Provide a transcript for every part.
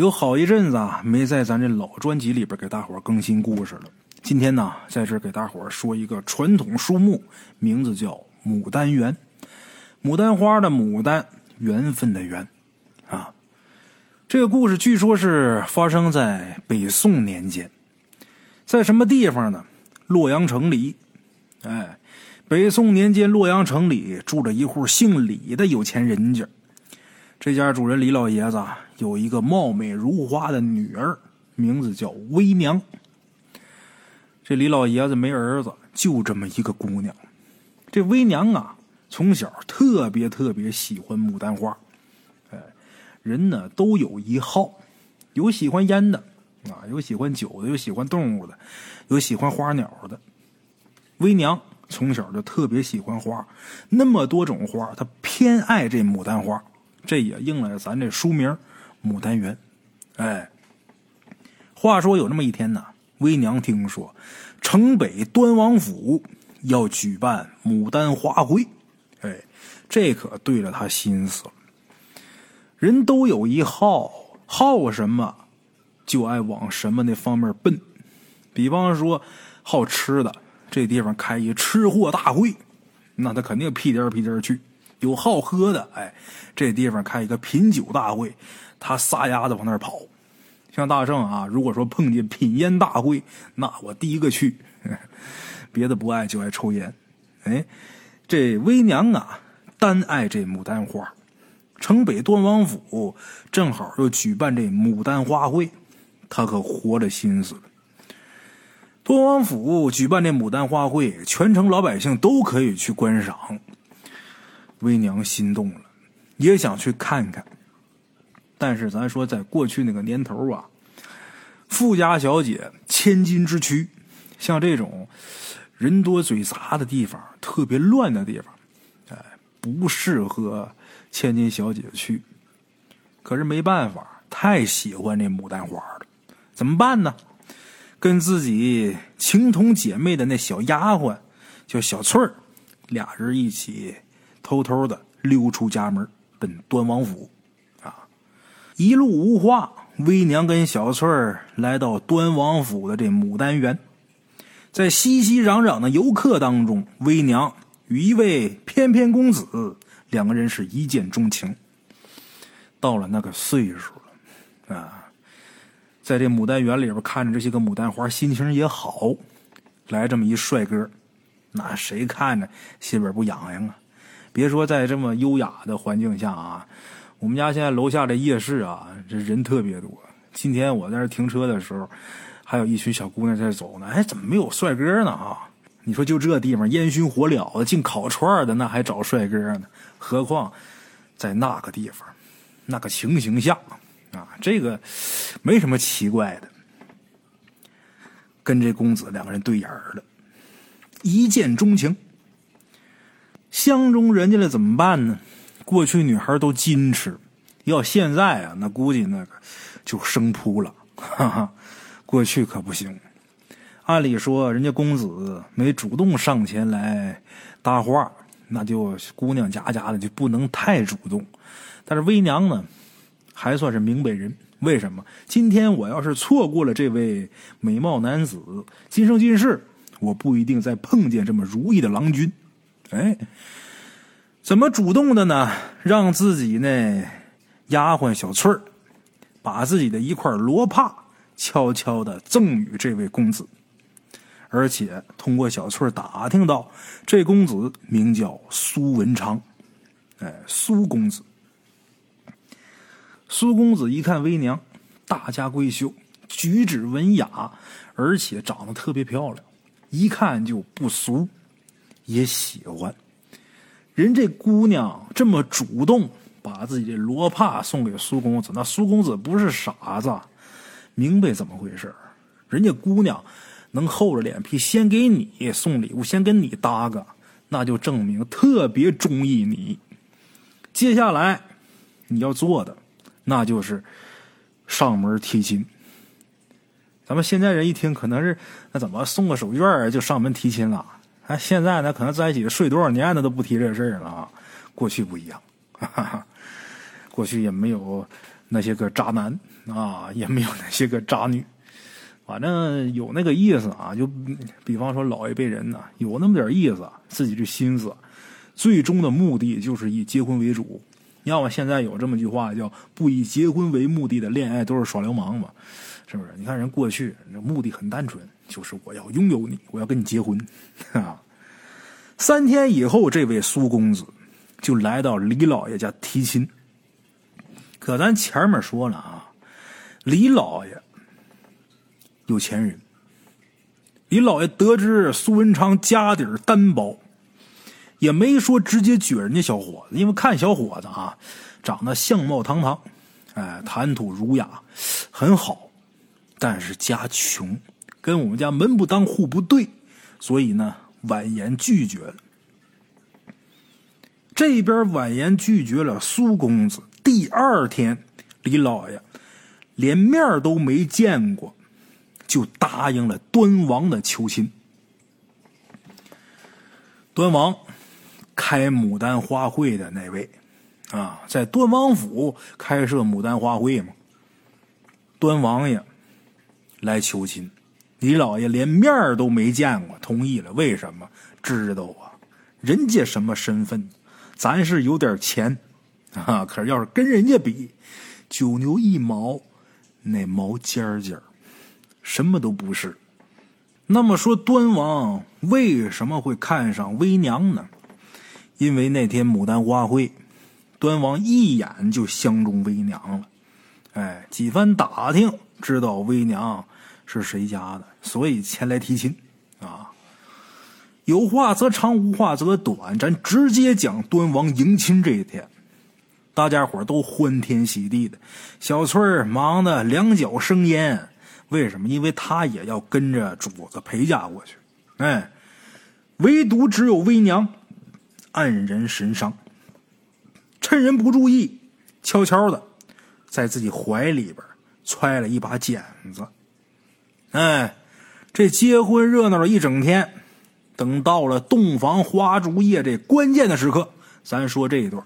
有好一阵子啊，没在咱这老专辑里边给大伙更新故事了。今天呢，在这给大伙说一个传统书目，名字叫牡丹园。牡丹花的牡丹，缘分的缘，啊。这个故事据说是发生在北宋年间，在什么地方呢？洛阳城里。哎，北宋年间，洛阳城里住着一户姓李的有钱人家。这家主人李老爷子有一个貌美如花的女儿，名字叫微娘。这李老爷子没儿子，就这么一个姑娘。这微娘啊，从小特别特别喜欢牡丹花。哎，人呢都有一好，有喜欢烟的啊，有喜欢酒的，有喜欢动物的，有喜欢花鸟的。微娘从小就特别喜欢花，那么多种花，她偏爱这牡丹花。这也应了咱这书名《牡丹园》。哎，话说有那么一天呢，微娘听说城北端王府要举办牡丹花会，哎，这可对了她心思了。人都有一好，好什么就爱往什么那方面奔。比方说好吃的，这地方开一吃货大会，那他肯定屁颠屁颠去。有好喝的，哎，这地方开一个品酒大会，他撒丫子往那儿跑。像大圣啊，如果说碰见品烟大会，那我第一个去。别的不爱，就爱抽烟。哎，这微娘啊，单爱这牡丹花。城北端王府正好又举办这牡丹花会，他可活着心思。端王府举办这牡丹花会，全城老百姓都可以去观赏。微娘心动了，也想去看看。但是咱说，在过去那个年头啊，富家小姐千金之躯，像这种人多嘴杂的地方、特别乱的地方，哎，不适合千金小姐去。可是没办法，太喜欢这牡丹花了，怎么办呢？跟自己情同姐妹的那小丫鬟叫小翠儿，俩人一起。偷偷的溜出家门，奔端王府。啊，一路无话。微娘跟小翠儿来到端王府的这牡丹园，在熙熙攘攘的游客当中，微娘与一位翩翩公子两个人是一见钟情。到了那个岁数了，啊，在这牡丹园里边看着这些个牡丹花，心情也好。来这么一帅哥，那谁看着心里不痒痒啊？别说在这么优雅的环境下啊，我们家现在楼下这夜市啊，这人特别多。今天我在这停车的时候，还有一群小姑娘在走呢。哎，怎么没有帅哥呢？啊，你说就这地方烟熏火燎的，净烤串的，那还找帅哥呢？何况在那个地方，那个情形下啊，这个没什么奇怪的。跟这公子两个人对眼了，一见钟情。相中人家了怎么办呢？过去女孩都矜持，要现在啊，那估计那个就生扑了。哈哈，过去可不行。按理说，人家公子没主动上前来搭话，那就姑娘家家的就不能太主动。但是微娘呢，还算是明白人。为什么？今天我要是错过了这位美貌男子，今生今世我不一定再碰见这么如意的郎君。哎，怎么主动的呢？让自己那丫鬟小翠儿把自己的一块罗帕悄悄的赠与这位公子，而且通过小翠儿打听到，这公子名叫苏文昌。哎，苏公子，苏公子一看微娘，大家闺秀，举止文雅，而且长得特别漂亮，一看就不俗。也喜欢人这姑娘这么主动，把自己的罗帕送给苏公子。那苏公子不是傻子，明白怎么回事人家姑娘能厚着脸皮先给你送礼物，先跟你搭个，那就证明特别中意你。接下来你要做的，那就是上门提亲。咱们现在人一听，可能是那怎么送个手绢就上门提亲了？那，现在呢，可能在一起睡多少年，他都不提这事儿了啊。过去不一样，哈哈过去也没有那些个渣男啊，也没有那些个渣女，反正有那个意思啊。就比方说老一辈人呢，有那么点意思，自己这心思，最终的目的就是以结婚为主。要么现在有这么句话叫“不以结婚为目的的恋爱都是耍流氓”嘛，是不是？你看人过去，目的很单纯，就是我要拥有你，我要跟你结婚啊。三天以后，这位苏公子就来到李老爷家提亲。可咱前面说了啊，李老爷有钱人。李老爷得知苏文昌家底儿单薄，也没说直接撅人家小伙子，因为看小伙子啊，长得相貌堂堂，哎，谈吐儒雅，很好，但是家穷，跟我们家门不当户不对，所以呢，婉言拒绝了。这边婉言拒绝了苏公子。第二天，李老爷连面都没见过，就答应了端王的求亲。端王开牡丹花会的那位啊，在端王府开设牡丹花会嘛。端王爷来求亲，李老爷连面都没见过，同意了。为什么？知道啊，人家什么身份？咱是有点钱。啊！可是要是跟人家比，九牛一毛，那毛尖尖什么都不是。那么说，端王为什么会看上微娘呢？因为那天牡丹花会，端王一眼就相中微娘了。哎，几番打听，知道微娘是谁家的，所以前来提亲。啊，有话则长，无话则短，咱直接讲端王迎亲这一天。大家伙都欢天喜地的，小翠儿忙得两脚生烟。为什么？因为他也要跟着主子陪嫁过去。哎，唯独只有微娘黯然神伤，趁人不注意，悄悄的在自己怀里边揣了一把剪子。哎，这结婚热闹了一整天，等到了洞房花烛夜这关键的时刻，咱说这一段。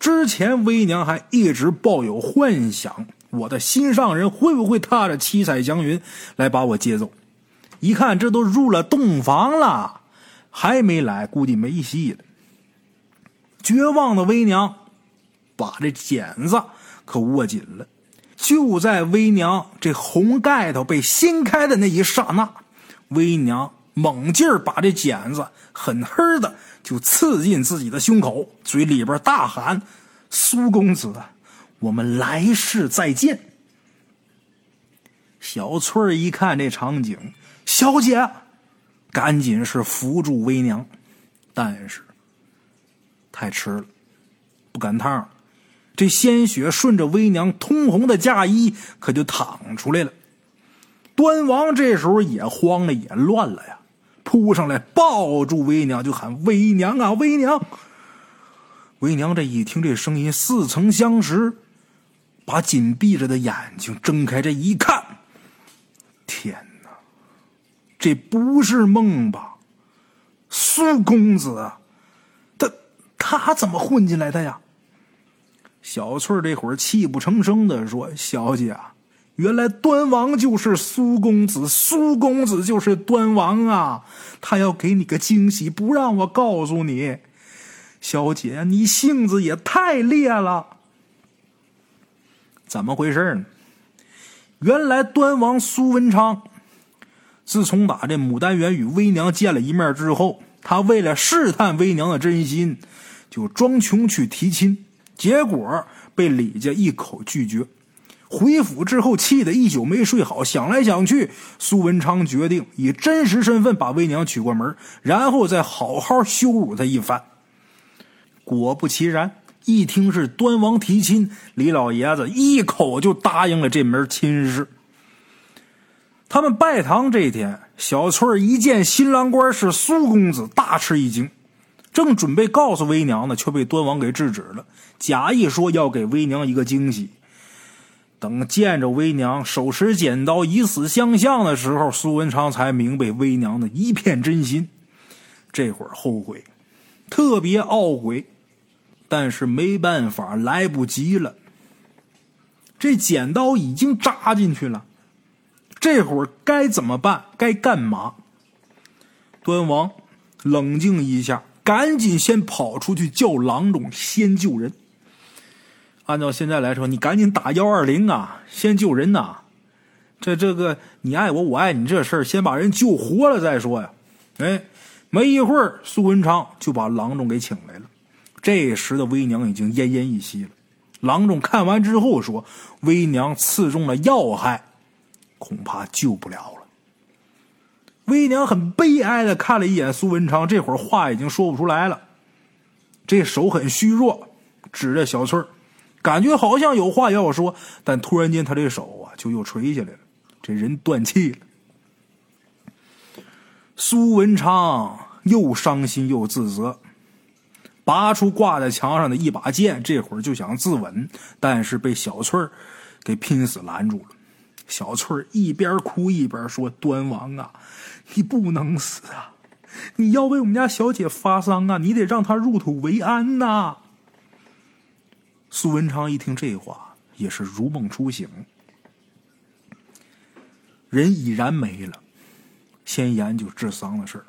之前微娘还一直抱有幻想，我的心上人会不会踏着七彩祥云来把我接走？一看这都入了洞房了，还没来，估计没戏了。绝望的微娘把这剪子可握紧了。就在微娘这红盖头被掀开的那一刹那，微娘猛劲儿把这剪子狠狠的。就刺进自己的胸口，嘴里边大喊：“苏公子，我们来世再见。”小翠儿一看这场景，小姐，赶紧是扶住微娘，但是太迟了，不赶趟这鲜血顺着微娘通红的嫁衣可就淌出来了。端王这时候也慌了，也乱了呀。扑上来抱住微娘，就喊：“微娘啊，微娘！”微娘这一听这声音似曾相识，把紧闭着的眼睛睁开，这一看，天哪，这不是梦吧？苏公子，他他怎么混进来的呀？小翠这会儿泣不成声的说：“小姐啊。”原来端王就是苏公子，苏公子就是端王啊！他要给你个惊喜，不让我告诉你。小姐，你性子也太烈了。怎么回事呢？原来端王苏文昌，自从打这牡丹园与微娘见了一面之后，他为了试探微娘的真心，就装穷去提亲，结果被李家一口拒绝。回府之后，气得一宿没睡好，想来想去，苏文昌决定以真实身份把微娘娶过门，然后再好好羞辱她一番。果不其然，一听是端王提亲，李老爷子一口就答应了这门亲事。他们拜堂这天，小翠一见新郎官是苏公子，大吃一惊，正准备告诉微娘呢，却被端王给制止了，假意说要给微娘一个惊喜。等见着微娘手持剪刀以死相向的时候，苏文昌才明白微娘的一片真心。这会儿后悔，特别懊悔，但是没办法，来不及了。这剪刀已经扎进去了，这会儿该怎么办？该干嘛？端王冷静一下，赶紧先跑出去叫郎中先救人。按照现在来说，你赶紧打幺二零啊，先救人呐！这这个你爱我，我爱你这事儿，先把人救活了再说呀。哎，没一会儿，苏文昌就把郎中给请来了。这时的微娘已经奄奄一息了。郎中看完之后说：“微娘刺中了要害，恐怕救不了了。”微娘很悲哀的看了一眼苏文昌，这会儿话已经说不出来了，这手很虚弱，指着小翠儿，感觉好像有话要我说，但突然间他这手啊就又垂下来了，这人断气了。苏文昌又伤心又自责。拔出挂在墙上的一把剑，这会儿就想自刎，但是被小翠儿给拼死拦住了。小翠儿一边哭一边说：“端王啊，你不能死啊！你要为我们家小姐发丧啊！你得让她入土为安呐！”苏文昌一听这话，也是如梦初醒，人已然没了，先研究治丧的事儿。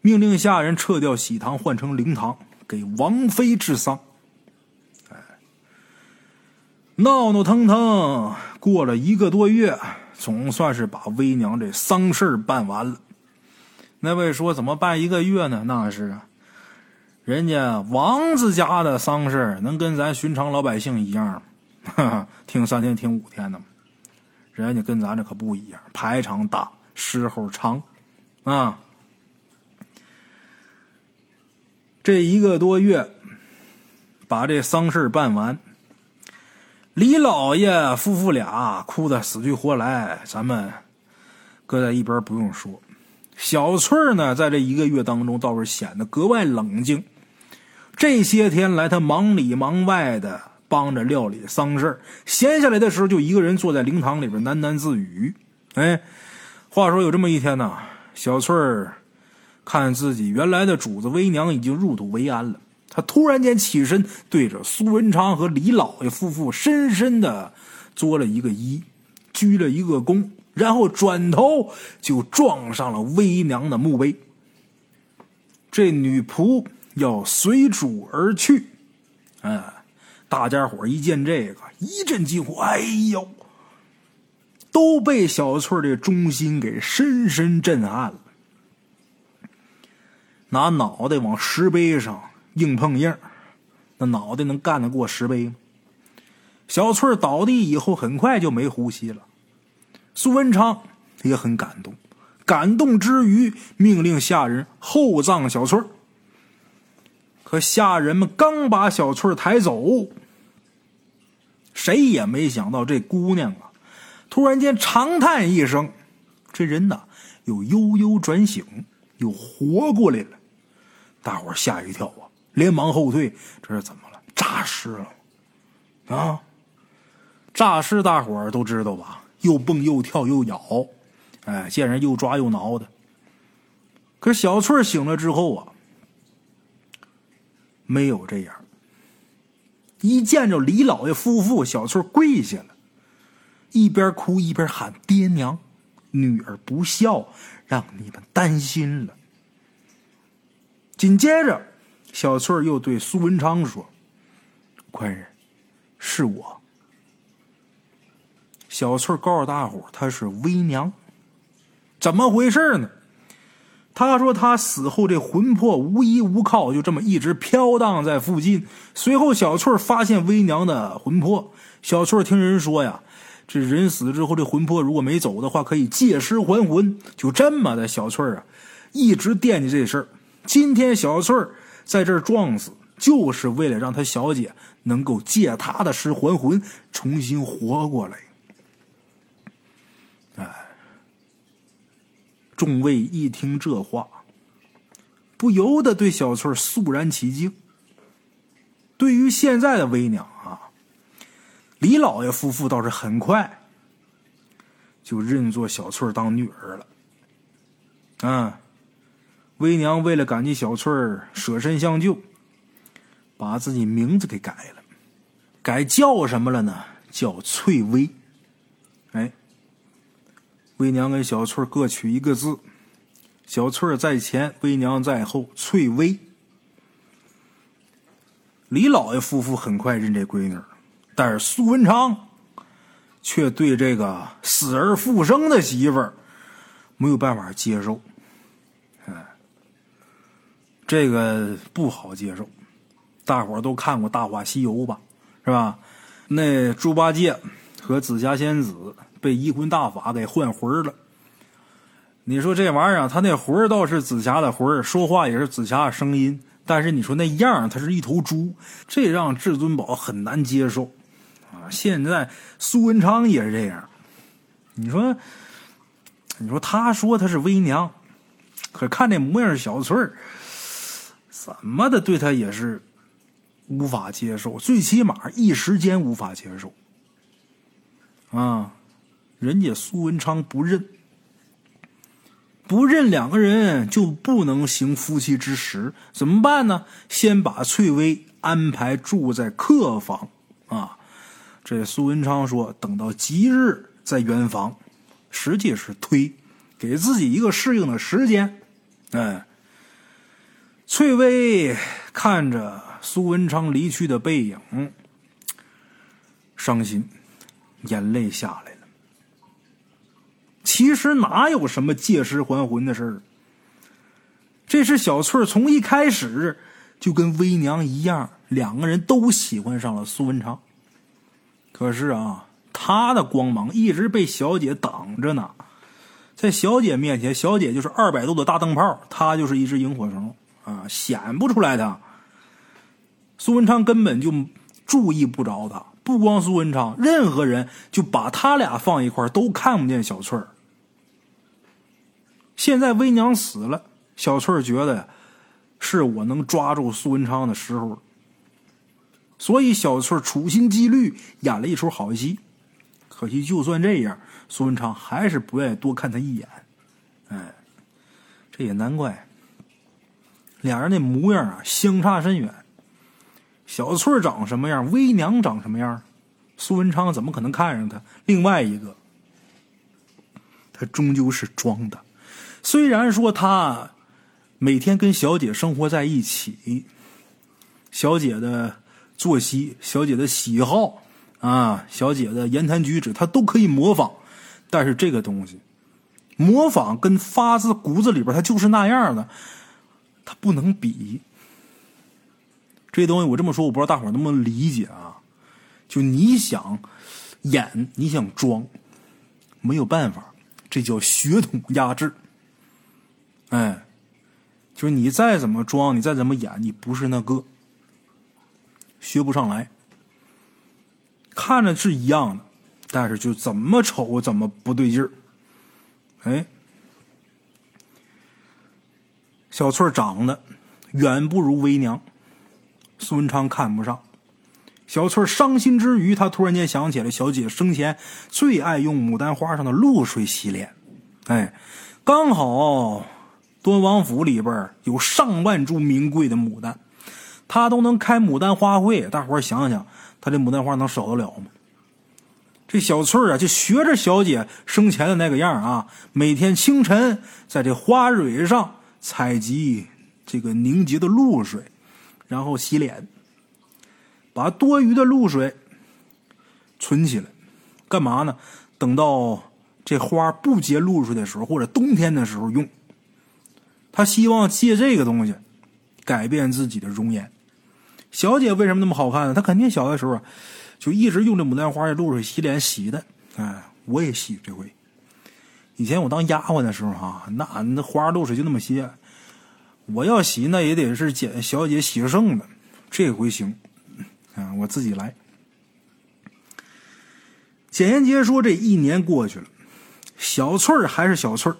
命令下人撤掉喜堂，换成灵堂，给王妃治丧。哎，闹闹腾腾过了一个多月，总算是把微娘这丧事办完了。那位说：“怎么办一个月呢？”那是啊，人家王子家的丧事能跟咱寻常老百姓一样，哈哈，听三天听五天的吗？人家跟咱这可不一样，排场大，时候长，啊。这一个多月，把这丧事办完。李老爷夫妇俩哭得死去活来，咱们搁在一边不用说。小翠呢，在这一个月当中倒是显得格外冷静。这些天来，他忙里忙外的帮着料理丧事闲下来的时候就一个人坐在灵堂里边喃喃自语。哎，话说有这么一天呢，小翠儿。看自己原来的主子微娘已经入土为安了，他突然间起身，对着苏文昌和李老爷夫妇深深的作了一个揖，鞠了一个躬，然后转头就撞上了微娘的墓碑。这女仆要随主而去，啊，大家伙一见这个，一阵惊呼：“哎呦！”都被小翠的忠心给深深震撼了。拿脑袋往石碑上硬碰硬，那脑袋能干得过石碑吗？小翠倒地以后，很快就没呼吸了。苏文昌也很感动，感动之余，命令下人厚葬小翠可下人们刚把小翠抬走，谁也没想到这姑娘啊，突然间长叹一声，这人呐又悠悠转醒，又活过来了。大伙吓一跳啊，连忙后退。这是怎么了？诈尸了？啊！诈尸，大伙都知道吧？又蹦又跳又咬，哎，见人又抓又挠的。可小翠醒了之后啊，没有这样。一见着李老爷夫妇，小翠跪下了，一边哭一边喊：“爹娘，女儿不孝，让你们担心了。”紧接着，小翠又对苏文昌说：“官人，是我。”小翠告诉大伙她是微娘。怎么回事呢？他说他死后这魂魄无依无靠，就这么一直飘荡在附近。随后，小翠发现微娘的魂魄。小翠听人说呀，这人死之后，这魂魄如果没走的话，可以借尸还魂。就这么的，小翠啊，一直惦记这事儿。今天小翠在这儿撞死，就是为了让他小姐能够借他的尸还魂，重新活过来。众位一听这话，不由得对小翠肃然起敬。对于现在的微娘啊，李老爷夫妇倒是很快就认作小翠当女儿了。嗯。微娘为了感激小翠舍身相救，把自己名字给改了，改叫什么了呢？叫翠微。哎，微娘跟小翠各取一个字，小翠在前，微娘在后，翠微。李老爷夫妇很快认这闺女，但是苏文昌却对这个死而复生的媳妇儿没有办法接受。这个不好接受。大伙儿都看过《大话西游》吧？是吧？那猪八戒和紫霞仙子被移魂大法给换魂了。你说这玩意儿，他那魂儿倒是紫霞的魂儿说话也是紫霞的声音。但是你说那样，他是一头猪，这让至尊宝很难接受啊！现在苏文昌也是这样，你说，你说他说他是微娘，可看那模样小翠儿，怎么的对他也是无法接受，最起码一时间无法接受啊！人家苏文昌不认。不认两个人就不能行夫妻之实，怎么办呢？先把翠微安排住在客房啊。这苏文昌说：“等到吉日再圆房。”实际是推，给自己一个适应的时间。哎，翠微看着苏文昌离去的背影，伤心，眼泪下来。其实哪有什么借尸还魂的事儿？这是小翠从一开始就跟微娘一样，两个人都喜欢上了苏文昌。可是啊，他的光芒一直被小姐挡着呢。在小姐面前，小姐就是二百度的大灯泡，他就是一只萤火虫啊，显不出来的。苏文昌根本就注意不着他，不光苏文昌，任何人就把他俩放一块都看不见小翠儿。现在微娘死了，小翠儿觉得，是我能抓住苏文昌的时候。所以小翠儿处心积虑演了一出好戏。可惜就算这样，苏文昌还是不愿意多看他一眼。哎，这也难怪，俩人那模样啊相差甚远。小翠长什么样，微娘长什么样，苏文昌怎么可能看上她？另外一个，他终究是装的。虽然说他每天跟小姐生活在一起，小姐的作息、小姐的喜好啊、小姐的言谈举止，他都可以模仿。但是这个东西，模仿跟发自骨子里边，他就是那样的，他不能比。这东西我这么说，我不知道大伙能不能理解啊？就你想演，你想装，没有办法，这叫血统压制。哎，就是你再怎么装，你再怎么演，你不是那个，学不上来。看着是一样的，但是就怎么丑怎么不对劲儿。哎，小翠长得远不如微娘，苏文昌看不上。小翠伤心之余，他突然间想起了小姐生前最爱用牡丹花上的露水洗脸。哎，刚好。端王府里边有上万株名贵的牡丹，他都能开牡丹花会。大伙想想，他这牡丹花能少得了吗？这小翠啊，就学着小姐生前的那个样啊，每天清晨在这花蕊上采集这个凝结的露水，然后洗脸，把多余的露水存起来，干嘛呢？等到这花不结露水的时候，或者冬天的时候用。他希望借这个东西改变自己的容颜。小姐为什么那么好看呢？她肯定小的时候就一直用这牡丹花的露水洗脸洗的。哎，我也洗这回。以前我当丫鬟的时候哈，那那花露水就那么些，我要洗那也得是捡小姐洗剩的。这回行，啊，我自己来。简言杰说：“这一年过去了，小翠儿还是小翠儿。”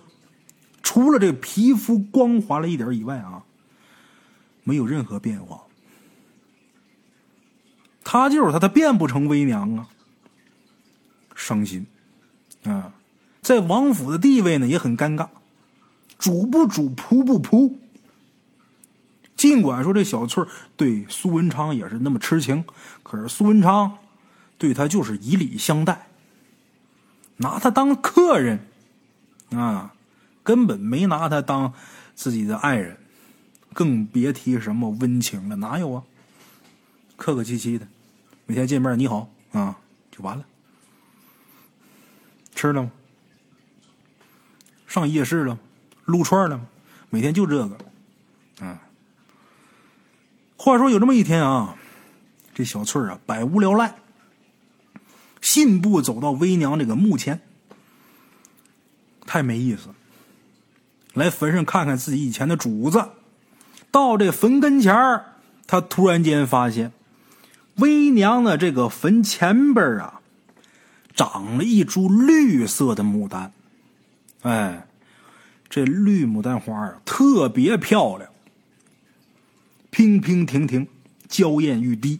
除了这皮肤光滑了一点以外啊，没有任何变化。他就是他，他变不成微娘啊，伤心啊，在王府的地位呢也很尴尬，主不主，仆不仆。尽管说这小翠对苏文昌也是那么痴情，可是苏文昌对他就是以礼相待，拿他当客人啊，根本没拿他当自己的爱人，更别提什么温情了，哪有啊？客客气气的，每天见面你好啊，就完了。吃了吗？上夜市了吗？撸串了吗？每天就这个，话说有这么一天啊，这小翠儿啊，百无聊赖，信步走到微娘这个墓前，太没意思，来坟上看看自己以前的主子。到这坟跟前儿，他突然间发现，微娘的这个坟前边啊，长了一株绿色的牡丹。哎，这绿牡丹花啊，特别漂亮。平平停停，娇艳欲滴。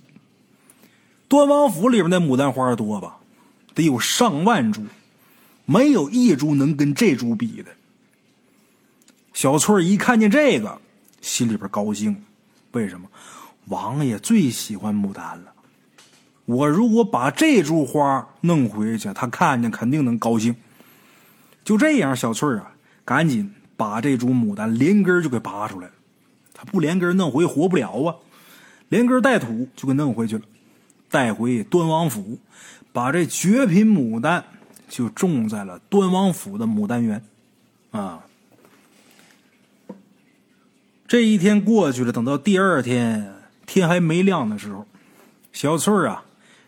端王府里边的牡丹花多吧？得有上万株，没有一株能跟这株比的。小翠一看见这个，心里边高兴。为什么？王爷最喜欢牡丹了。我如果把这株花弄回去，他看见肯定能高兴。就这样，小翠啊，赶紧把这株牡丹连根就给拔出来了。不连根弄回活不了啊！连根带土就给弄回去了，带回端王府，把这绝品牡丹就种在了端王府的牡丹园。啊，这一天过去了，等到第二天天还没亮的时候，小翠儿啊，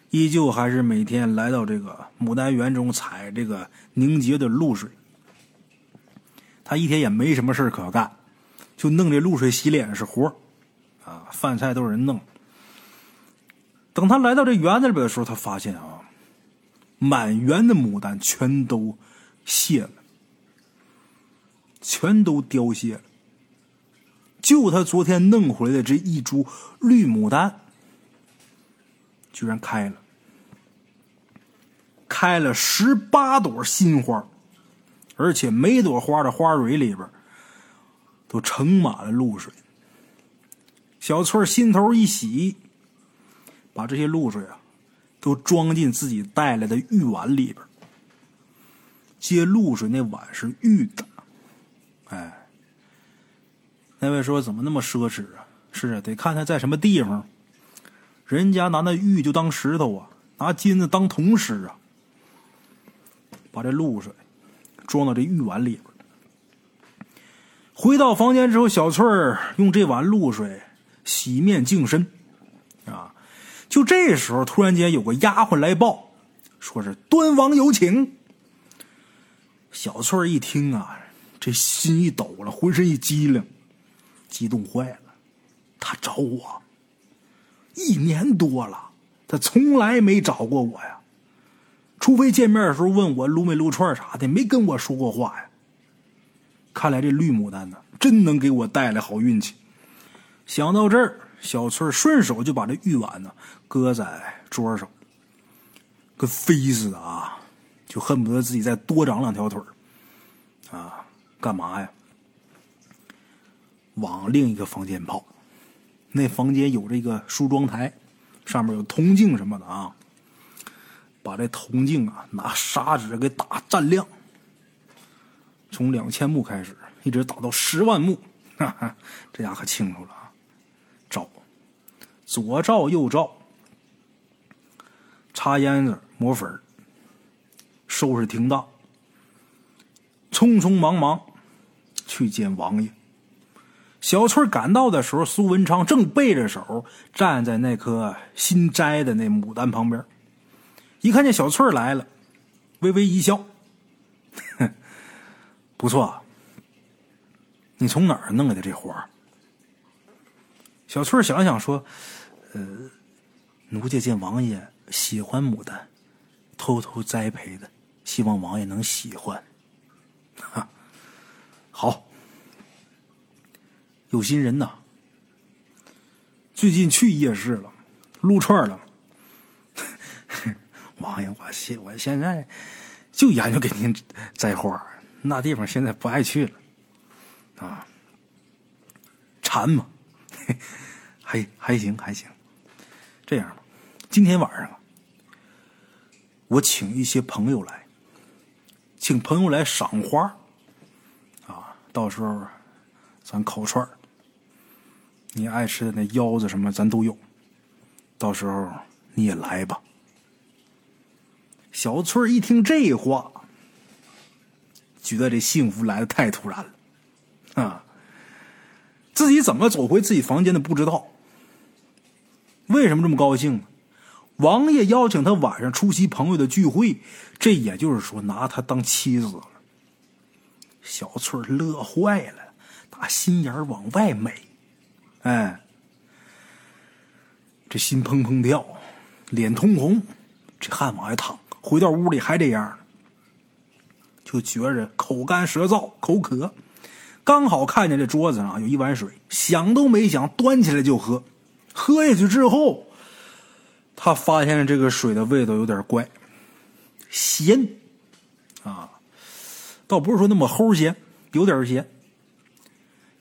依旧还是每天来到这个牡丹园中采这个凝结的露水。他一天也没什么事可干。就弄这露水洗脸是活啊，饭菜都是人弄。等他来到这园子里边的时候，他发现啊，满园的牡丹全都谢了，全都凋谢了，就他昨天弄回来的这一株绿牡丹，居然开了，开了十八朵新花，而且每朵花的花蕊里边。都盛满了露水，小翠心头一喜，把这些露水啊，都装进自己带来的玉碗里边。接露水那碗是玉的，哎，那位说怎么那么奢侈啊？是啊，得看他在什么地方，人家拿那玉就当石头啊，拿金子当铜石啊。把这露水装到这玉碗里边。回到房间之后，小翠儿用这碗露水洗面净身，啊，就这时候突然间有个丫鬟来报，说是端王有请。小翠儿一听啊，这心一抖了，浑身一激灵，激动坏了。他找我一年多了，他从来没找过我呀，除非见面的时候问我撸没撸串啥的，没跟我说过话呀。看来这绿牡丹呢，真能给我带来好运气。想到这儿，小翠顺手就把这玉碗呢搁在桌上，跟飞似的啊，就恨不得自己再多长两条腿啊，干嘛呀？往另一个房间跑。那房间有这个梳妆台，上面有铜镜什么的啊。把这铜镜啊，拿砂纸给打蘸亮。从两千目开始，一直打到十万目，哈哈，这下可清楚了啊！照，左照右照，擦烟子抹粉收拾停当，匆匆忙忙去见王爷。小翠赶到的时候，苏文昌正背着手站在那棵新摘的那牡丹旁边，一看见小翠来了，微微一笑。不错，你从哪儿弄来的这花？小翠想想说：“呃，奴家见王爷喜欢牡丹，偷偷栽培的，希望王爷能喜欢。”哈，好，有心人呐。最近去夜市了，撸串了。王爷，我现我现在就研究给您栽花。那地方现在不爱去了，啊，馋嘛，还还行还行。这样吧，今天晚上我请一些朋友来，请朋友来赏花，啊，到时候咱烤串你爱吃的那腰子什么咱都有，到时候你也来吧。小翠一听这话，觉得这幸福来的太突然了，啊，自己怎么走回自己房间的不知道。为什么这么高兴呢？王爷邀请他晚上出席朋友的聚会，这也就是说拿他当妻子了。小翠乐坏了，打心眼往外美，哎，这心砰砰跳，脸通红，这汗往外淌。回到屋里还这样，就觉着口干舌燥、口渴，刚好看见这桌子上有一碗水，想都没想，端起来就喝。喝下去之后，他发现这个水的味道有点怪，咸啊，倒不是说那么齁咸，有点咸，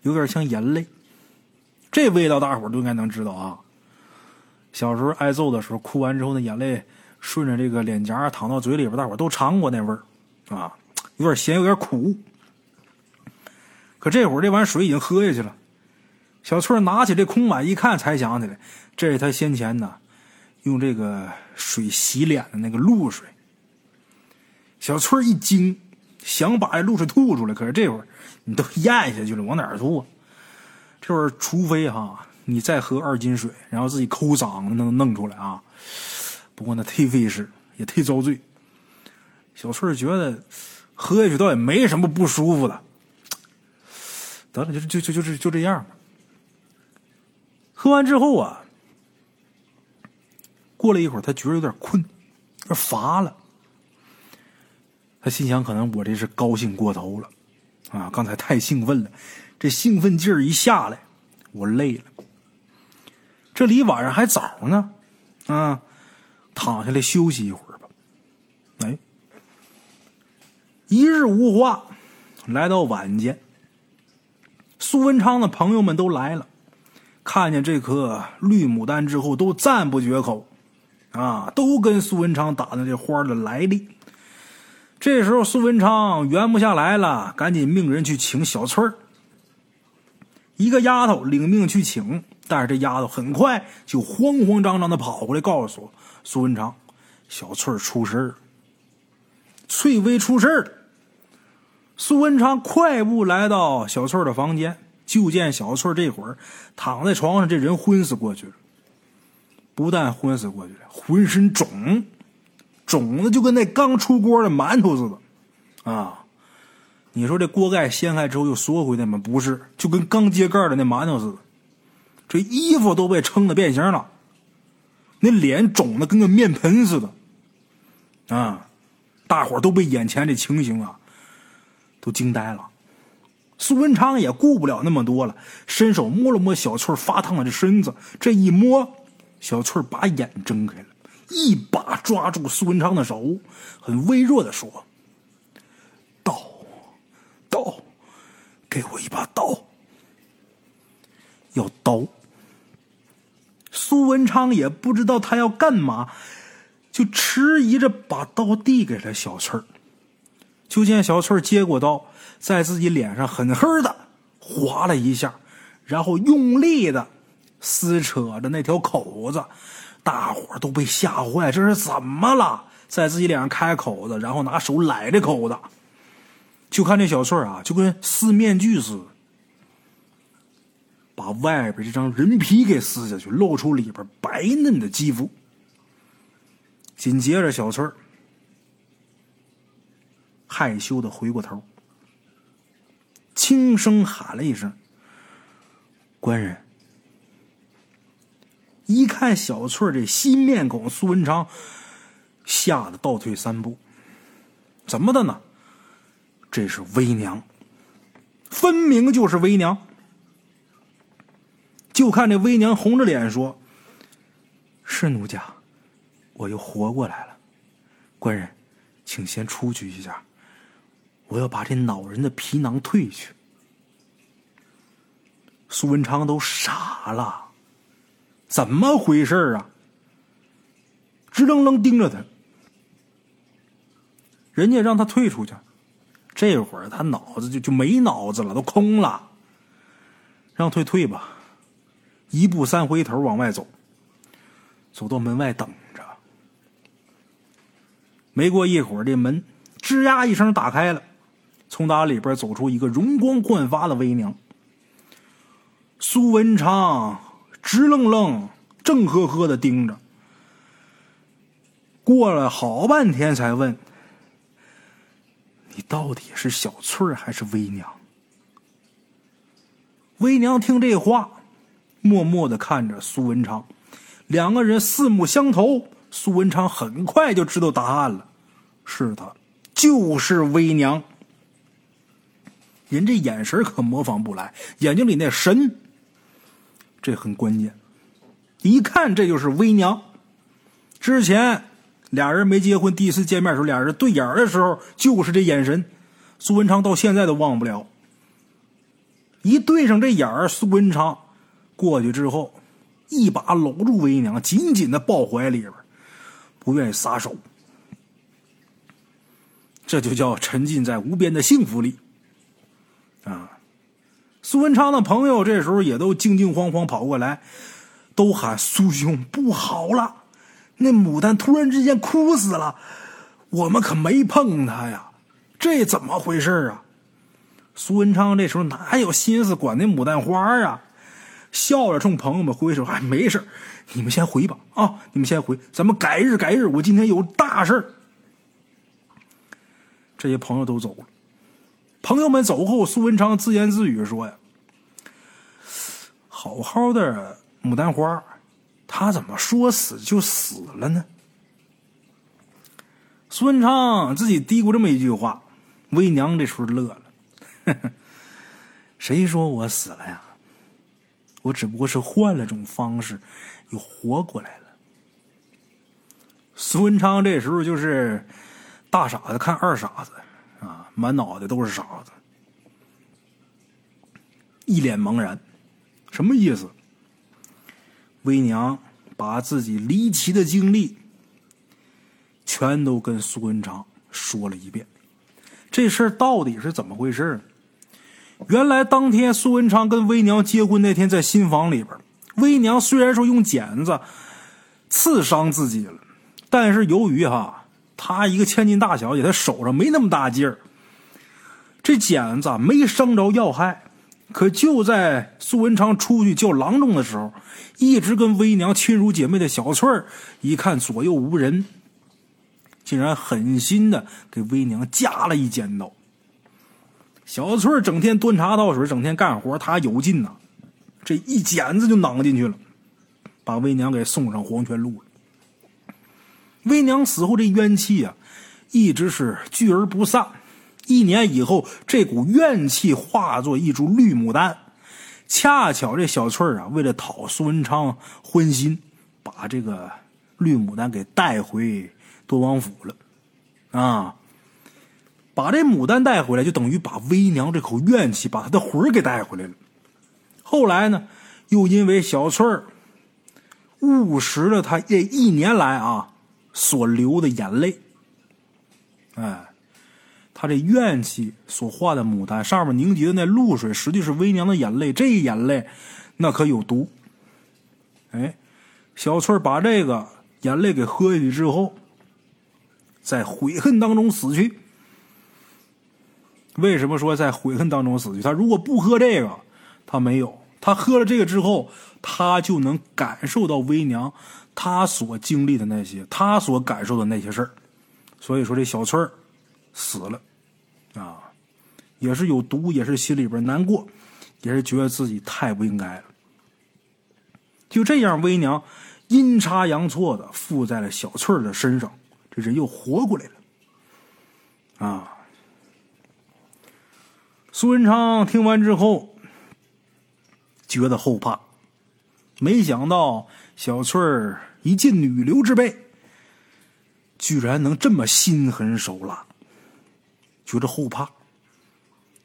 有点像眼泪。这味道大伙都应该能知道啊。小时候挨揍的时候，哭完之后那眼泪。顺着这个脸颊淌到嘴里边，大伙都尝过那味儿，啊，有点咸，有点苦。可这会儿这碗水已经喝下去了，小翠拿起这空碗一看，才想起来，这是他先前呢用这个水洗脸的那个露水。小翠一惊，想把这露水吐出来，可是这会儿你都咽下去了，往哪儿吐啊？这会儿除非哈，你再喝二斤水，然后自己抠嗓子能弄出来啊。不过那忒费事，也忒遭罪。小翠觉得喝下去倒也没什么不舒服的，得了，就就就就是就这样吧。喝完之后啊，过了一会儿，他觉得有点困，有点乏了。他心想，可能我这是高兴过头了啊！刚才太兴奋了，这兴奋劲儿一下来，我累了。这离晚上还早呢，啊！躺下来休息一会儿吧。哎，一日无话，来到晚间，苏文昌的朋友们都来了，看见这颗绿牡丹之后，都赞不绝口，啊，都跟苏文昌打听这花的来历。这时候，苏文昌圆不下来了，赶紧命人去请小翠儿。一个丫头领命去请，但是这丫头很快就慌慌张张的跑回来，告诉。苏文昌，小翠儿出事儿，翠微出事儿。苏文昌快步来到小翠的房间，就见小翠这会儿躺在床上，这人昏死过去了。不但昏死过去了，浑身肿，肿的就跟那刚出锅的馒头似的。啊，你说这锅盖掀开之后又缩回来吗？不是，就跟刚揭盖的那馒头似的。这衣服都被撑的变形了。那脸肿的跟个面盆似的，啊！大伙都被眼前这情形啊，都惊呆了。苏文昌也顾不了那么多了，伸手摸了摸小翠发烫的这身子，这一摸，小翠把眼睁开了，一把抓住苏文昌的手，很微弱的说：“刀，刀，给我一把刀，要刀。”苏文昌也不知道他要干嘛，就迟疑着把刀递给了小翠儿。就见小翠接过刀，在自己脸上狠狠的划了一下，然后用力的撕扯着那条口子。大伙都被吓坏，这是怎么了？在自己脸上开口子，然后拿手揽着口子。就看这小翠啊，就跟撕面具似的。把外边这张人皮给撕下去，露出里边白嫩的肌肤。紧接着，小翠儿害羞的回过头，轻声喊了一声：“官人。”一看小翠这新面孔，苏文昌吓得倒退三步：“怎么的呢？这是微娘，分明就是微娘。”就看这微娘红着脸说：“是奴家，我又活过来了。官人，请先出去一下，我要把这恼人的皮囊退去。”苏文昌都傻了，怎么回事啊？直愣愣盯着他。人家让他退出去，这会儿他脑子就就没脑子了，都空了。让退退吧，一步三回头往外走，走到门外等着。没过一会儿，这门吱呀一声打开了，从打里边走出一个容光焕发的微娘。苏文昌直愣愣、正呵呵的盯着，过了好半天才问。你到底是小翠还是微娘？微娘听这话，默默的看着苏文昌，两个人四目相投。苏文昌很快就知道答案了，是他，就是微娘。人这眼神可模仿不来，眼睛里那神，这很关键。一看这就是微娘。之前。俩人没结婚，第一次见面时候，俩人对眼的时候，就是这眼神，苏文昌到现在都忘不了。一对上这眼儿，苏文昌过去之后，一把搂住微娘，紧紧的抱怀里边，不愿意撒手。这就叫沉浸在无边的幸福里。啊，苏文昌的朋友这时候也都惊惊慌慌跑过来，都喊苏兄不好了。那牡丹突然之间哭死了，我们可没碰它呀，这怎么回事啊？苏文昌这时候哪有心思管那牡丹花啊？笑着冲朋友们挥手：“哎，没事你们先回吧，啊，你们先回，咱们改日改日，我今天有大事这些朋友都走了，朋友们走后，苏文昌自言自语说：“呀，好好的牡丹花。”他怎么说死就死了呢？苏文昌自己嘀咕这么一句话，微娘这时候乐了：“ 谁说我死了呀？我只不过是换了种方式，又活过来了。”苏文昌这时候就是大傻子看二傻子，满脑袋都是傻子，一脸茫然，什么意思？微娘把自己离奇的经历全都跟苏文昌说了一遍。这事儿到底是怎么回事原来当天苏文昌跟微娘结婚那天，在新房里边，微娘虽然说用剪子刺伤自己了，但是由于哈她一个千金大小姐，她手上没那么大劲儿，这剪子没伤着要害。可就在苏文昌出去叫郎中的时候，一直跟微娘亲如姐妹的小翠儿，一看左右无人，竟然狠心的给微娘夹了一剪刀。小翠儿整天端茶倒水，整天干活，她有劲呐，这一剪子就攮进去了，把微娘给送上黄泉路了。微娘死后，这冤气啊，一直是聚而不散。一年以后，这股怨气化作一株绿牡丹。恰巧这小翠儿啊，为了讨苏文昌欢心，把这个绿牡丹给带回多王府了。啊，把这牡丹带回来，就等于把微娘这口怨气，把她的魂给带回来了。后来呢，又因为小翠儿误食了她这一年来啊所流的眼泪，哎。他这怨气所化的牡丹上面凝结的那露水，实际是微娘的眼泪。这眼泪，那可有毒。哎，小翠把这个眼泪给喝下去之后，在悔恨当中死去。为什么说在悔恨当中死去？他如果不喝这个，他没有；他喝了这个之后，他就能感受到微娘他所经历的那些，他所感受的那些事儿。所以说，这小翠死了。也是有毒，也是心里边难过，也是觉得自己太不应该了。就这样，微娘阴差阳错的附在了小翠儿的身上，这人又活过来了。啊！苏文昌听完之后，觉得后怕，没想到小翠儿一进女流之辈，居然能这么心狠手辣。觉得后怕，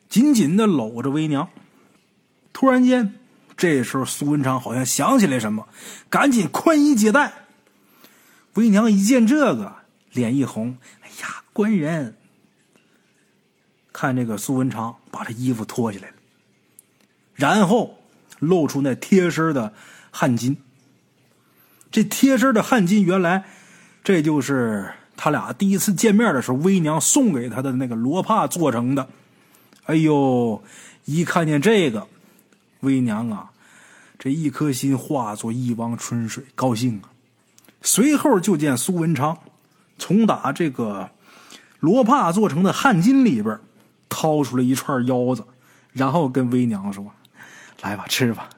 紧紧的搂着微娘。突然间，这时候苏文昌好像想起来什么，赶紧宽衣解带。微娘一见这个，脸一红：“哎呀，官人，看这个苏文昌把这衣服脱下来了，然后露出那贴身的汗巾。这贴身的汗巾，原来这就是他俩第一次见面的时候，微娘送给他的那个罗帕做成的。哎呦，一看见这个，微娘啊，这一颗心化作一汪春水，高兴啊！随后就见苏文昌从打这个罗帕做成的汗巾里边掏出了一串腰子，然后跟微娘说：“来吧，吃吧，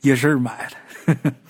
夜市买的。”